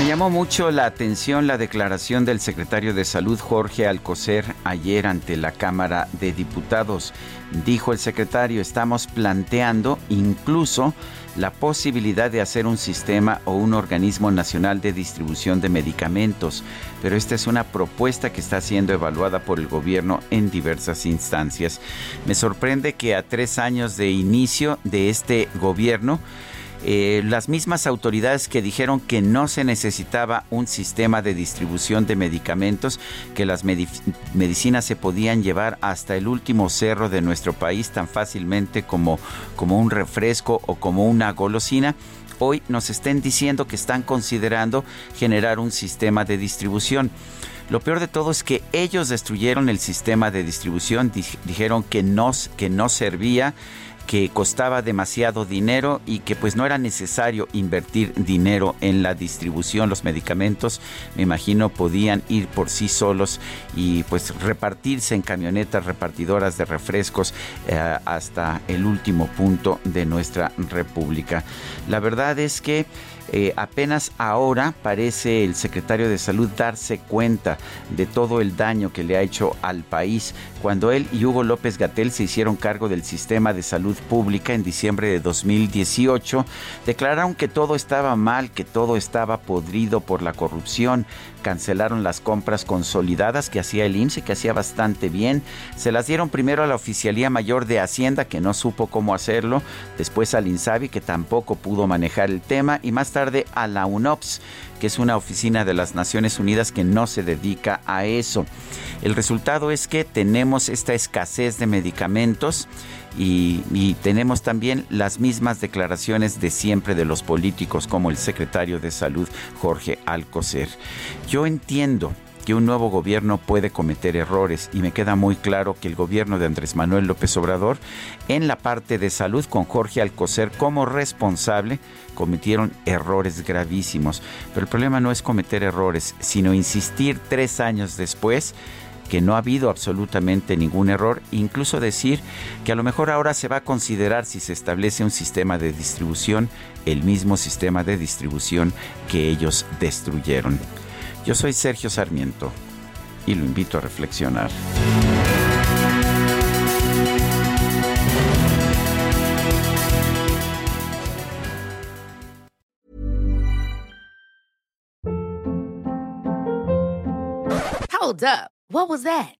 Me llamó mucho la atención la declaración del secretario de Salud Jorge Alcocer ayer ante la Cámara de Diputados. Dijo el secretario, estamos planteando incluso la posibilidad de hacer un sistema o un organismo nacional de distribución de medicamentos, pero esta es una propuesta que está siendo evaluada por el gobierno en diversas instancias. Me sorprende que a tres años de inicio de este gobierno, eh, las mismas autoridades que dijeron que no se necesitaba un sistema de distribución de medicamentos, que las medicinas se podían llevar hasta el último cerro de nuestro país tan fácilmente como, como un refresco o como una golosina, hoy nos estén diciendo que están considerando generar un sistema de distribución. Lo peor de todo es que ellos destruyeron el sistema de distribución, dijeron que no, que no servía que costaba demasiado dinero y que pues no era necesario invertir dinero en la distribución. Los medicamentos, me imagino, podían ir por sí solos y pues repartirse en camionetas repartidoras de refrescos eh, hasta el último punto de nuestra república. La verdad es que eh, apenas ahora parece el secretario de Salud darse cuenta de todo el daño que le ha hecho al país. Cuando él y Hugo López Gatel se hicieron cargo del sistema de salud pública en diciembre de 2018, declararon que todo estaba mal, que todo estaba podrido por la corrupción, cancelaron las compras consolidadas que hacía el IMSS, que hacía bastante bien. Se las dieron primero a la Oficialía Mayor de Hacienda, que no supo cómo hacerlo, después al INSABI, que tampoco pudo manejar el tema, y más tarde a la UNOPS, que es una oficina de las Naciones Unidas que no se dedica a eso. El resultado es que tenemos esta escasez de medicamentos y, tenemos también las mismas declaraciones de siempre de los políticos como el secretario de Salud Jorge Alcocer. Yo entiendo que un nuevo gobierno puede cometer errores y me queda muy claro que el gobierno de Andrés Manuel López Obrador en la parte de salud con Jorge Alcocer como responsable cometieron errores gravísimos. Pero el problema no es cometer errores, sino insistir tres años después que no ha habido absolutamente ningún error, incluso decir que a lo mejor ahora se va a considerar si se establece un sistema de distribución, el mismo sistema de distribución que ellos destruyeron. Yo soy Sergio Sarmiento y lo invito a reflexionar. Hold up. What was that?